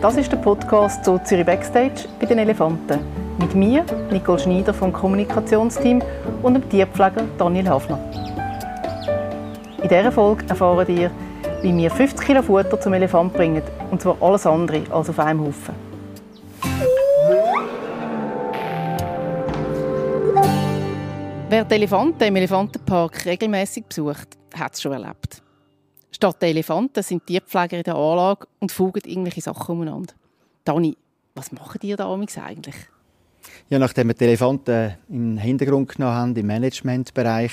Das ist der Podcast zu Zürich Backstage bei den Elefanten. Mit mir, Nicole Schneider vom Kommunikationsteam und dem Tierpfleger Daniel Hafner. In dieser Folge erfahren ihr, wie wir 50 Kilo Futter zum Elefant bringen. Und zwar alles andere als auf einem Haufen. Wer die Elefanten im Elefantenpark regelmäßig besucht, hat es schon erlebt. Statt der Elefanten sind Tierpfleger in der Anlage und fugen irgendwelche Sachen umeinander. Dani, was machen die da eigentlich? Ja, nachdem wir die Elefanten im Hintergrund genommen haben, im Managementbereich,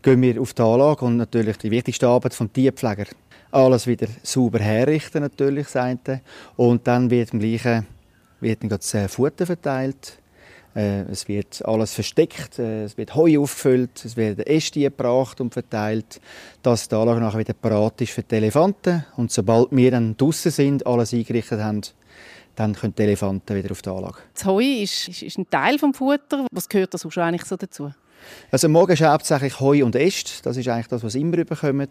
gehen wir auf die Anlage und natürlich die wichtigste Arbeit des Tierpfleger. Alles wieder sauber herrichten natürlich, das Und dann wird im gleichen wird dann das äh, Futter verteilt es wird alles versteckt, äh, es wird Heu aufgefüllt, es werden Äste gebracht und verteilt, dass die Anlage nachher wieder parat ist für die Elefanten. Und sobald wir dann draußen sind, alles eingerichtet haben, dann können die Elefanten wieder auf die Anlage. Das Heu ist, ist, ist ein Teil des Futter. Was gehört auch schon eigentlich so dazu? Also morgen ist hauptsächlich Heu und Äste. Das ist eigentlich das, was immer überkommen.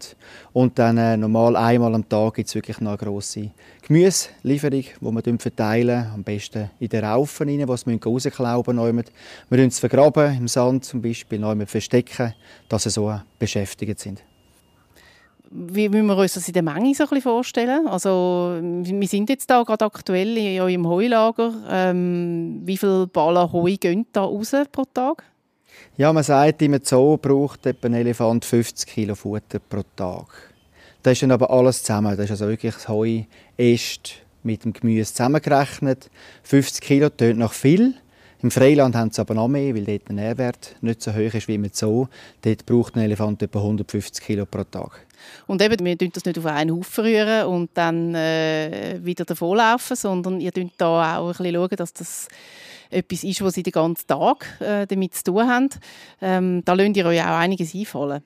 Und dann äh, normal einmal am Tag gibt es wirklich noch eine grosse Gemüselieferung, die wir verteilen. Am besten in den Raufen rein, die sie rausklauben müssen. Wir es vergraben, im Sand zum Beispiel, neu verstecken, dass sie so beschäftigt sind. Wie müssen wir uns das in der Menge so vorstellen? Also, wir sind jetzt da gerade aktuell in eurem Heulager. Ähm, wie viele Ballen Heu gehen da raus pro Tag? Ja, man sagt, im Zoo braucht ein Elefant 50 Kilo Futter pro Tag. Das ist dann aber alles zusammen. Das ist also wirklich das Heu, Äst mit dem Gemüse zusammengerechnet. 50 Kilo tönt noch viel. Im Freiland haben sie aber noch mehr, weil dort der Nährwert nicht so hoch ist wie im Zoo. Dort braucht ein Elefant etwa 150 Kilo pro Tag. Und eben, wir tun das nicht auf einen Haufen rühren und dann äh, wieder davonlaufen, sondern ihr schaut da auch ein bisschen schauen, dass das etwas ist, was sie den ganzen Tag äh, damit zu tun haben. Ähm, da lasst ihr euch auch einiges einfallen.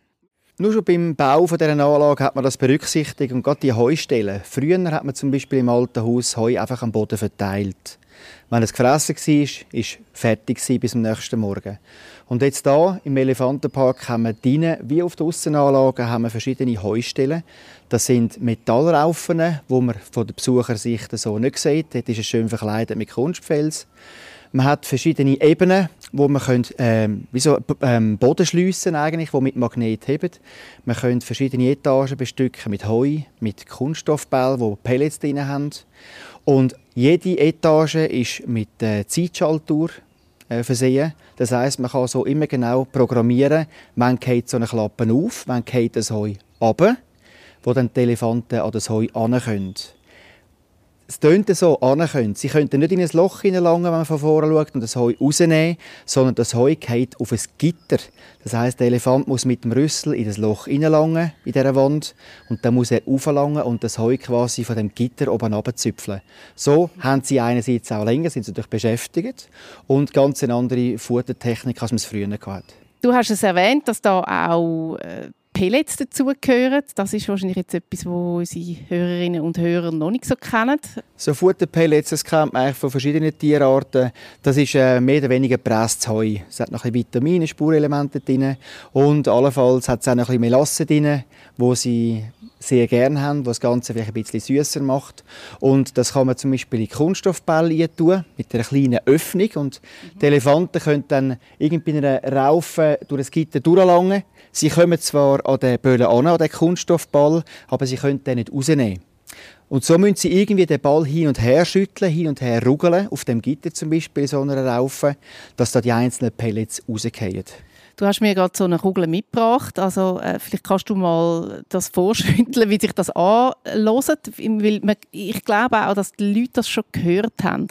Nur schon beim Bau dieser Anlage hat man das berücksichtigt und gerade die Heustellen. Früher hat man zum Beispiel im alten Haus Heu einfach am Boden verteilt. Wenn es gefressen war, war es fertig bis zum nächsten Morgen. Und jetzt hier im Elefantenpark haben wir drinnen, wie auf der Aussenanlage, haben wir verschiedene Heustellen. Das sind Metallraufen, die man von der Besuchersicht so nicht sieht. Dort ist es schön verkleidet mit Kunstfels. Man hat verschiedene Ebenen, wo man können, ähm, wie so ähm, Boden schliessen eigentlich, wo mit Magnet heben. Man könnte verschiedene Etagen bestücken mit Heu, mit Kunststoffbällen, wo Pellets drin haben. Und jede Etage ist mit äh, Zeitschaltuhr äh, versehen. Das heißt, man kann so immer genau programmieren, wann geht so eine Klappe auf, wann geht das Heu runter, wo dann die Elefanten an das Heu können es tönt so können. Sie könnten nicht in ein Loch hineinlangen, wenn man von vorne schaut und das Heu rausnehmen, sondern das Heu geht auf ein Gitter. Das heißt, der Elefant muss mit dem Rüssel in das Loch hineinlangen, in dieser Wand, und dann muss er auflangen und das Heu quasi von dem Gitter oben abzüpfeln. So haben sie einerseits auch länger, sind sie natürlich beschäftigt, und ganz eine andere Futtertechnik, als man es früher hatte. Du hast es erwähnt, dass da auch äh, Pellets dazugehören. Das ist wahrscheinlich jetzt etwas, was unsere Hörerinnen und Hörer noch nicht so kennen. So Futterpellets, das kennt man eigentlich von verschiedenen Tierarten. Das ist äh, mehr oder weniger gepresstes Heu. Es hat noch ein bisschen Vitamine, Spurenelemente drin und allenfalls hat es auch noch ein bisschen Melasse drin, wo sie sehr gerne haben, was das Ganze vielleicht ein bisschen süßer macht. Und das kann man zum Beispiel in Kunststoffbälle tun, mit einer kleinen Öffnung. Und mhm. die Elefanten können dann irgendwie in einer Raufe durch das Gitter durchlangen. Sie kommen zwar an den Böllen an, an den Kunststoffball, aber sie können den nicht rausnehmen. Und so müssen sie irgendwie den Ball hin und her schütteln, hin und her rugeln, auf dem Gitter zum Beispiel, in so einer Raufe, dass da die einzelnen Pellets rausfallen. Du hast mir gerade so eine Kugel mitgebracht. Also, äh, vielleicht kannst du mal das vorschütteln, wie sich das anhört. Weil man, ich glaube auch, dass die Leute das schon gehört haben.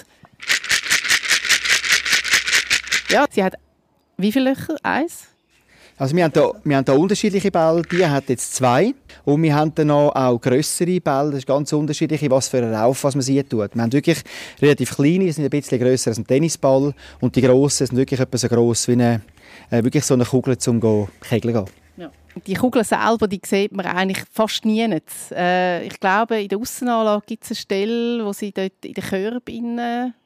Ja, sie hat wie viele Löcher? Eins? Also wir haben, da, wir haben da unterschiedliche Bälle, die hat jetzt zwei. Und wir haben dann noch auch grössere Bälle, das ist ganz unterschiedlich, was für einen Rauf was man sie tut. Wir haben wirklich relativ kleine, die sind ein bisschen grösser als ein Tennisball. Und die grossen sind wirklich etwa so gross wie eine, äh, wirklich so eine Kugel zum Kegeln gehen. Die Kugel selber, die sieht man eigentlich fast nie. Äh, ich glaube, in der Aussenanlage gibt es eine Stelle, wo sie dort in den Körb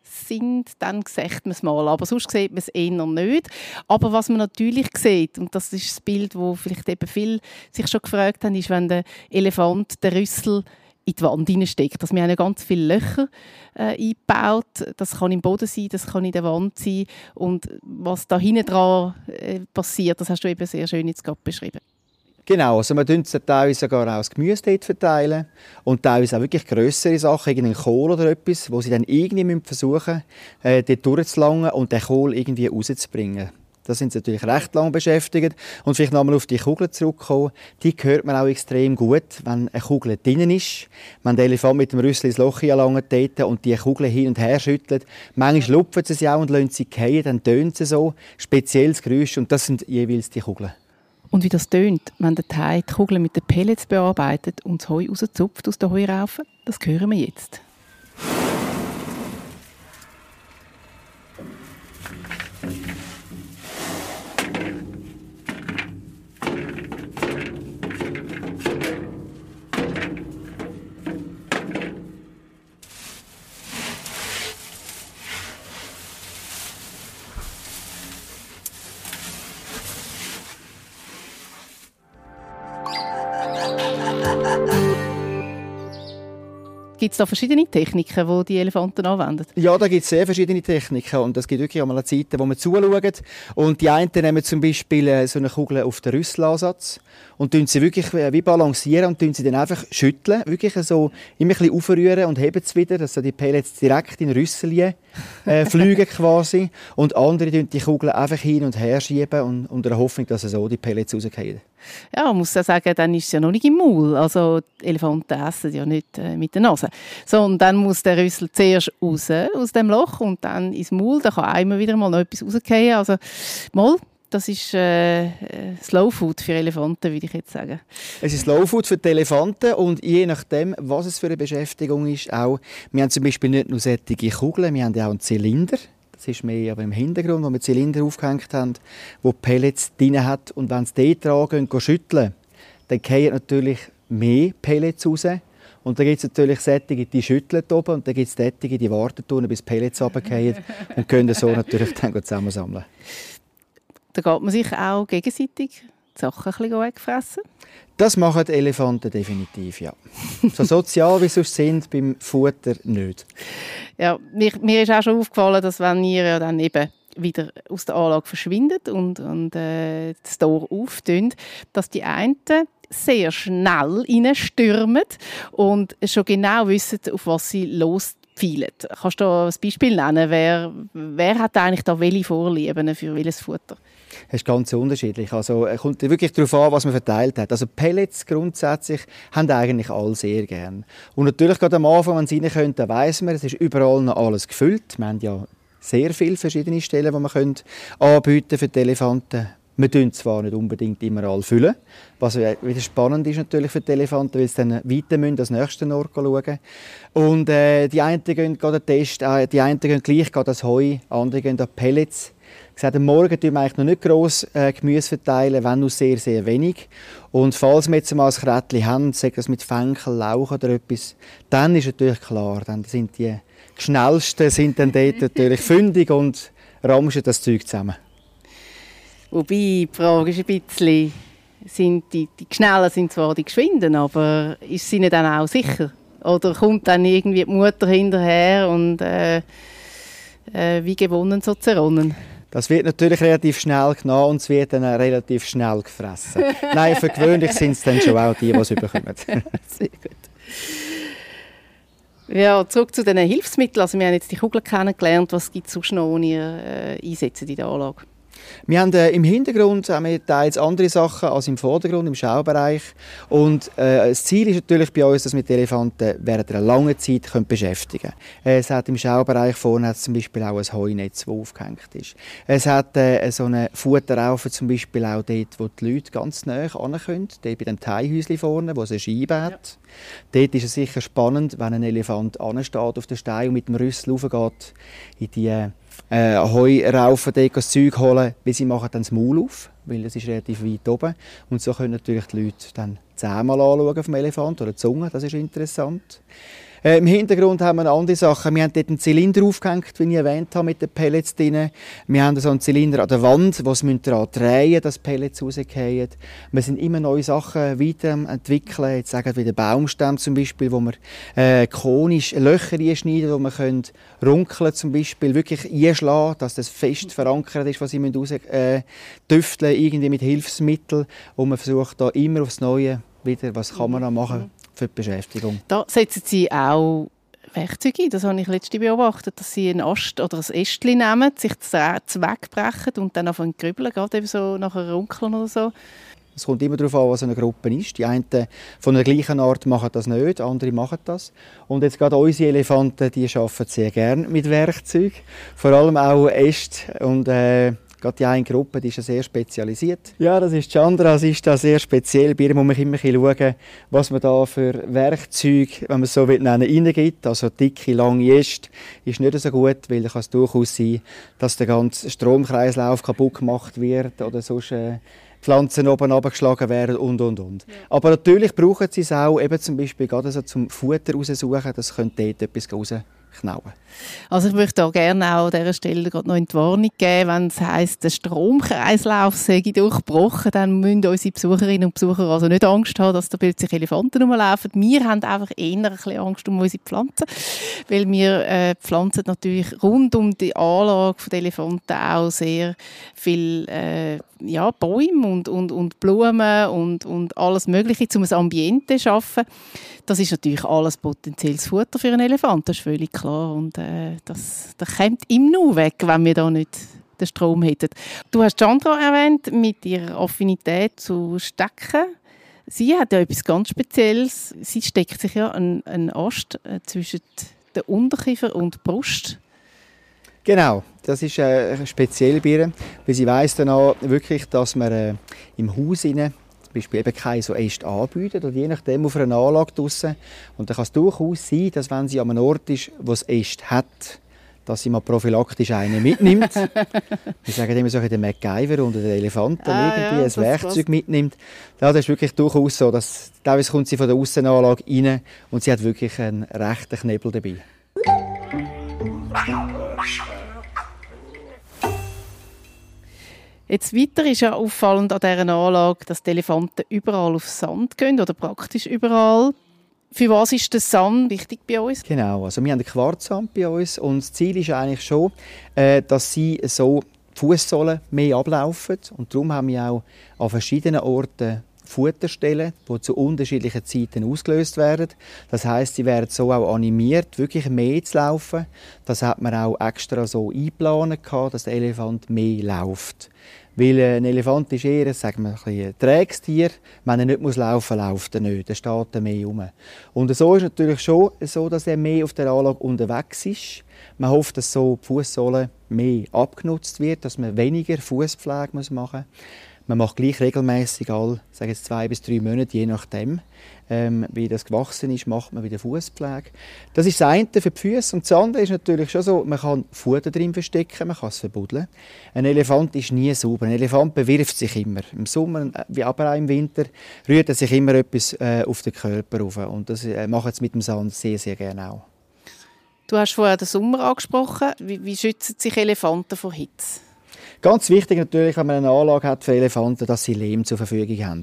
sind, dann sieht man es mal. Aber sonst sieht man es eher nicht. Aber was man natürlich sieht, und das ist das Bild, wo vielleicht eben viele sich schon gefragt haben, ist, wenn der Elefant den Rüssel in die Wand hineinsteckt. Also wir haben ja ganz viele Löcher äh, eingebaut. Das kann im Boden sein, das kann in der Wand sein. Und was da hinten dran äh, passiert, das hast du eben sehr schön jetzt gerade beschrieben. Genau, also man teilt teilweise sogar auch das Gemüse dort verteilen und teilweise auch wirklich grössere Sachen, irgendeinen Kohl oder etwas, wo sie dann irgendwie versuchen müssen, äh, dort durchzulangen und den Kohl irgendwie rauszubringen. Da sind sie natürlich recht lang beschäftigt. Und vielleicht nochmal auf die Kugel zurückkommen. Die hört man auch extrem gut, wenn eine Kugel drinnen ist. Wenn der Elefant mit dem Rüssel ins Loch langt und die Kugel hin und her schüttelt. Manchmal lupfen sie sie auch und lassen sie fallen, dann tönt sie so. Spezielles Geräusch und das sind jeweils die Kugeln. Und wie das tönt, wenn der Teig die Kugeln mit den Pellets bearbeitet und das Heu rauszupft aus der Heuraufe, das hören wir jetzt. Gibt es da verschiedene Techniken, die die Elefanten anwenden? Ja, da gibt es sehr verschiedene Techniken und es gibt wirklich einmal Zeiten, wo man zuschaut und die einen nehmen zum Beispiel äh, so eine Kugel auf den Rüsselansatz und tun sie wirklich äh, wie balancieren und tun sie dann einfach schütteln, wirklich so immer ein bisschen aufrühren und heben es wieder, dass so die Pellets direkt in Rüssel äh, fliegen quasi und andere tun die Kugel einfach hin und her schieben und unter der Hoffnung, dass so die Pellets rausgehen. Ja, man muss ja sagen, dann ist es ja noch nicht im Maul. Also Elefanten essen ja nicht äh, mit der Nase. So, und dann muss der Rüssel zuerst raus aus dem Loch und dann ins Maul. Da kann einmal wieder mal noch etwas rausgehen. Also mal, das ist äh, äh, Slow Food für Elefanten, würde ich jetzt sagen. Es ist Slow Food für die Elefanten und je nachdem, was es für eine Beschäftigung ist, auch, wir haben zum Beispiel nicht nur sättige Kugeln, wir haben auch einen Zylinder. Das ist mehr aber im Hintergrund, wo wir Zylinder aufgehängt haben, wo Pellets drin hat. Und wenn sie dort dran gehen, schütteln, dann fallen natürlich mehr Pellets raus. Und dann gibt es natürlich Sättige, die schütteln oben und dann gibt es Sättige, die warten tun, bis Pellets runterfallen und können so natürlich dann zusammensammeln. Da geht man sich auch gegenseitig die Sachen ein bisschen wegfressen? Das machen die Elefanten definitiv, ja. So sozial wie sie sind, beim Futter nicht. Ja, mir, mir ist auch schon aufgefallen, dass wenn ihr ja dann eben wieder aus der Anlage verschwindet und, und äh, das Tor auftönt, dass die einen sehr schnell reinstürmen und schon genau wissen, auf was sie los Kannst du ein Beispiel nennen? Wer, wer hat eigentlich da welche Vorlieben für welches Futter? Das ist ganz unterschiedlich. Also, es kommt wirklich darauf an, was man verteilt hat. Also Pellets grundsätzlich haben eigentlich alle sehr gern. Und natürlich gerade am Anfang, wenn sie rein können, weiss man, es ist überall noch alles gefüllt. Wir haben ja sehr viele verschiedene Stellen, die man anbieten für die Elefanten. Wir tun zwar nicht unbedingt immer alle füllen, was wieder spannend ist natürlich für die Elefanten, weil sie dann weiter müssen, das nächste Ort schauen. Und äh, die einen gehen den Test, äh, die einen gehen gleich das Heu, andere gehen an Pellets gesagt, am Morgen tun wir eigentlich noch nicht gross äh, Gemüse verteilen, wenn nur sehr, sehr wenig. Und falls wir jetzt mal ein Krätchen haben, sagen wir mit Fenkel, Lauch oder etwas, dann ist natürlich klar, dann sind die schnellsten sind dann dort natürlich fündig und ramschen das Zeug zusammen. Wobei, die Frage ist ein bisschen, sind die, die Schnellen sind zwar die Geschwinden, aber ist sie dann auch sicher? Oder kommt dann irgendwie die Mutter hinterher und äh, äh, wie gewonnen so zerronnen? Das wird natürlich relativ schnell genommen und es wird dann relativ schnell gefressen. Nein, für gewöhnlich sind es dann schon auch die, die es bekommen. Sehr gut. Ja, zurück zu den Hilfsmitteln. Also wir haben jetzt die Kugeln kennengelernt. Was gibt es sonst noch, die ihr äh, einsetzt in der Anlage? Wir haben äh, im Hintergrund haben wir teils andere Sachen als im Vordergrund, im Schaubereich. Und äh, das Ziel ist natürlich bei uns, dass wir die Elefanten während einer langen Zeit können beschäftigen können. Es hat im Schaubereich vorne hat zum Beispiel auch ein Heunetz, das aufgehängt ist. Es hat äh, so eine Futterraufe zum Beispiel auch dort, wo die Leute ganz nah ran können, dort bei dem Teihäuschen vorne, wo es eine Scheibe hat. Ja. Dort ist es sicher spannend, wenn ein Elefant ansteht auf den Stein und mit dem Rüssel raufgeht in die äh, Heu raufen, das Zeug holen, weil sie machen dann das Maul auf, weil es ist relativ weit oben. Und so können natürlich die Leute dann zehnmal anschauen vom Elefant oder die Zunge, das ist interessant. Äh, Im Hintergrund haben wir noch andere Sachen. Wir haben dort einen Zylinder aufgehängt, wie ich erwähnt habe, mit den Pellets drin. Wir haben so einen Zylinder an der Wand, wo wir daran drehen dass Pellets rausgehen. Wir sind immer neue Sachen weiterentwickeln. Jetzt sagen wir den Baumstamm zum Beispiel, wo wir äh, konisch Löcher einschneiden, wo wir können runkeln zum Beispiel, wirklich einschlagen, dass das fest verankert ist, was sie raus äh, tüfteln, irgendwie mit Hilfsmitteln. Und man versucht da immer aufs Neue wieder, was kann man da machen für die Beschäftigung. Da setzen Sie auch Werkzeuge ein. Das habe ich letztens beobachtet, dass Sie einen Ast oder ein Ästchen nehmen, sich das wegbrechen und dann anfangen zu grübeln, gerade eben so nachher runkeln oder so. Es kommt immer darauf an, was eine Gruppe ist. Die einen von der gleichen Art machen das nicht, andere machen das. Und jetzt gerade unsere Elefanten, die arbeiten sehr gerne mit Werkzeug, vor allem auch Äste und äh, Gerade die eine Gruppe die ist ja sehr spezialisiert. Ja, das ist Chandra, sie ist da sehr speziell. Bei ihr muss man immer schauen, was man da für Werkzeuge, wenn man es so will, nennen, reingibt. Also dicke, lange Äste ist nicht so gut, weil es kann durchaus sein, dass der ganze Stromkreislauf kaputt gemacht wird oder sonst äh, Pflanzen oben abgeschlagen werden und und und. Ja. Aber natürlich brauchen sie es auch eben zum Beispiel gerade so zum Futter raussuchen, das könnte dort etwas raus knauen. Also ich möchte auch gerne auch an dieser Stelle noch in die Warnung geben, wenn es heisst, der Stromkreislauf sei durchbrochen, dann müssen unsere Besucherinnen und Besucher also nicht Angst haben, dass da plötzlich Elefanten rumlaufen. Wir haben einfach eher ein Angst um unsere Pflanzen, weil wir äh, pflanzen natürlich rund um die Anlage der Elefanten auch sehr viel äh, ja, Bäume und, und, und Blumen und, und alles Mögliche, um ein Ambiente zu schaffen. Das ist natürlich alles potenzielles Futter für einen Elefant, das ist völlig. Und äh, das, das kommt ihm nur weg, wenn wir da nicht den Strom hätten. Du hast Chandra erwähnt mit ihrer Affinität zu Stecken. Sie hat ja etwas ganz Spezielles. Sie steckt sich ja einen, Ast äh, zwischen der Unterkiefer und der Brust. Genau, das ist äh, speziell bei ihr, weil sie weiss dann auch wirklich, dass man äh, im Haus innen zum Beispiel eben keine so Äste anbieten oder je nachdem auf einer Anlage draussen. Und dann kann es durchaus sein, dass wenn sie an einem Ort ist, wo es Äste hat, dass sie mal prophylaktisch einen mitnimmt. Wir sagen immer so den MacGyver oder den Elefanten ah, irgendwie ja, ein Werkzeug mitnimmt. das ist wirklich durchaus so, dass teilweise kommt sie von der Aussenanlage rein und sie hat wirklich einen rechten Knebel dabei. Jetzt weiter ist ja auffallend an dieser Anlage, dass die Elefanten überall auf Sand gehen oder praktisch überall. Für was ist der Sand wichtig bei uns? Genau, also wir haben den Quarzsand bei uns und das Ziel ist eigentlich schon, äh, dass sie so Fußsohlen mehr ablaufen und darum haben wir auch an verschiedenen Orten Futterstellen, die zu unterschiedlichen Zeiten ausgelöst werden. Das heißt, sie werden so auch animiert, wirklich mehr zu laufen. Das hat man auch extra so eingeplant, dass der Elefant mehr läuft. Weil ein Elefant ist eher sagen wir, ein, träges Tier. Wenn er nicht muss laufen muss, läuft er nicht. Dann steht er mehr rum. Und so ist es natürlich schon so, dass er mehr auf der Anlage unterwegs ist. Man hofft, dass so die Fußsohle mehr abgenutzt wird, dass man weniger Fußpflege machen muss. Man macht gleich regelmäßig all, sage jetzt zwei bis drei Monate, je nachdem, ähm, wie das gewachsen ist, macht man wieder Fußpflege. Das ist das eine für die Füße. Und das andere ist natürlich schon so, man kann Futter drin verstecken, man kann es verbuddeln. Ein Elefant ist nie sauber. Ein Elefant bewirft sich immer. Im Sommer, äh, wie aber auch im Winter, rührt er sich immer etwas äh, auf den Körper rauf. Und das äh, macht es mit dem Sand sehr, sehr gerne auch. Du hast vorher den Sommer angesprochen. Wie, wie schützen sich Elefanten vor Hitze? Ganz wichtig natürlich, wenn man eine Anlage hat für Elefanten, dass sie Lehm zur Verfügung haben.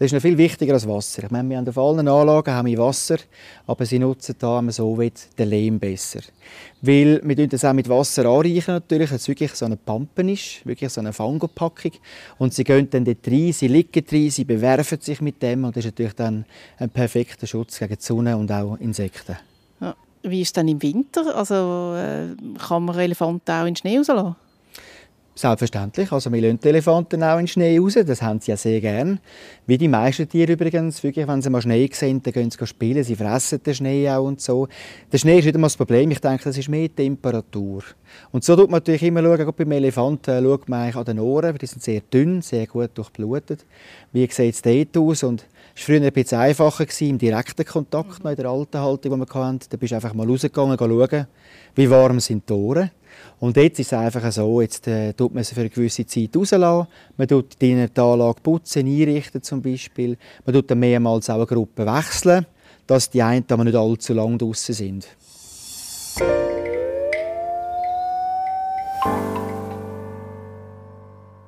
Das ist noch viel wichtiger als Wasser. Ich meine, wir haben auf allen Anlagen haben wir Wasser, aber sie nutzen da, wenn man so will, den Lehm besser. Weil wir das auch mit Wasser anreichen natürlich, dass es wirklich so eine Pampe ist, wirklich so eine Fangopackung. Und sie gehen dann dort rein, sie liegen drin, sie bewerfen sich mit dem und das ist natürlich dann ein perfekter Schutz gegen die Sonne und auch Insekten. Ja. Wie ist es dann im Winter? Also äh, kann man Elefanten auch in den Schnee rauslassen? Selbstverständlich. Also wir lassen die Elefanten auch in den Schnee raus. Das haben sie ja sehr gern. Wie die meisten Tiere übrigens. Wirklich, wenn sie mal Schnee sehen, dann gehen sie spielen. Sie fressen den Schnee auch und so. Der Schnee ist nicht einmal das Problem. Ich denke, das ist mehr Temperatur. Und so tut man natürlich immer schauen, gerade beim Elefanten äh, schaut man an den Ohren. Die sind sehr dünn, sehr gut durchblutet. Wie sieht es dort aus? Und es war früher ein bisschen einfacher gewesen, im direkten Kontakt, mhm. in der alten Haltung, die wir hatten. Da bist du einfach mal rausgegangen, schauen, wie warm sind die Ohren. Und jetzt ist es einfach so, jetzt äh, tut man sie für eine gewisse Zeit rauslassen. Man tut die Anlage putzen, einrichten zum Beispiel. Man tut dann mehrmals auch eine Gruppe wechseln, dass die einen aber nicht allzu lange draußen sind.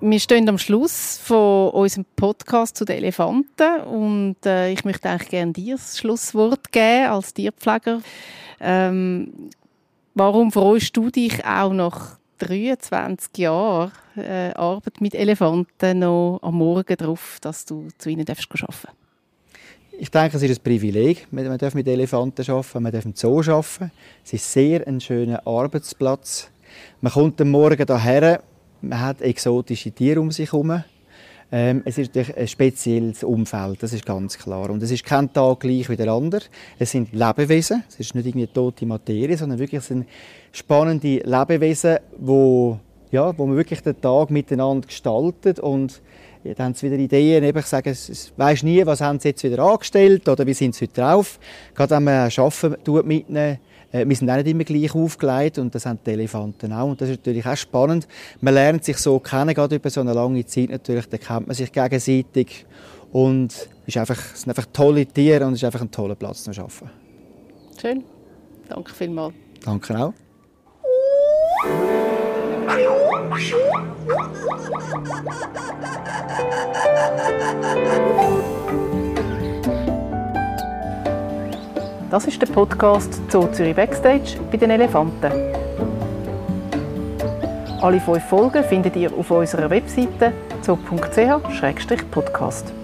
Wir stehen am Schluss von unserem Podcast zu den Elefanten und äh, ich möchte eigentlich gerne dir das Schlusswort geben als Tierpfleger. Ähm, warum freust du dich auch nach 23 Jahren äh, Arbeit mit Elefanten noch am Morgen darauf, dass du zu ihnen arbeiten darfst? Ich denke, es ist ein Privileg. Man darf mit Elefanten arbeiten, man darf im Zoo arbeiten. Es ist sehr ein schöner Arbeitsplatz. Man kommt am Morgen hierher man hat exotische Tiere um sich herum. Ähm, es ist ein spezielles Umfeld, das ist ganz klar. Und es ist kein Tag gleich wie der andere. Es sind Lebewesen, es ist nicht irgendwie tote Materie, sondern wirklich sind spannende Lebewesen, wo, ja, wo man wirklich den Tag miteinander gestaltet und ja, dann haben sie wieder Ideen, eben, ich sage, es, weisst nie, was haben sie jetzt wieder angestellt oder wie sind sie heute drauf. Gerade wenn man Arbeiten mitnehmen wir sind auch nicht immer gleich aufgelegt und das haben die Elefanten auch. Und das ist natürlich auch spannend. Man lernt sich so kennen, gerade über so eine lange Zeit natürlich, da kennt man sich gegenseitig und ist einfach, es sind einfach tolle Tiere und es ist einfach ein toller Platz zum Arbeiten. Schön. Danke vielmals. Danke auch. Das ist der Podcast Zoo Zürich Backstage bei den Elefanten. Alle fünf Folgen findet ihr auf unserer Webseite zoo.ch-podcast.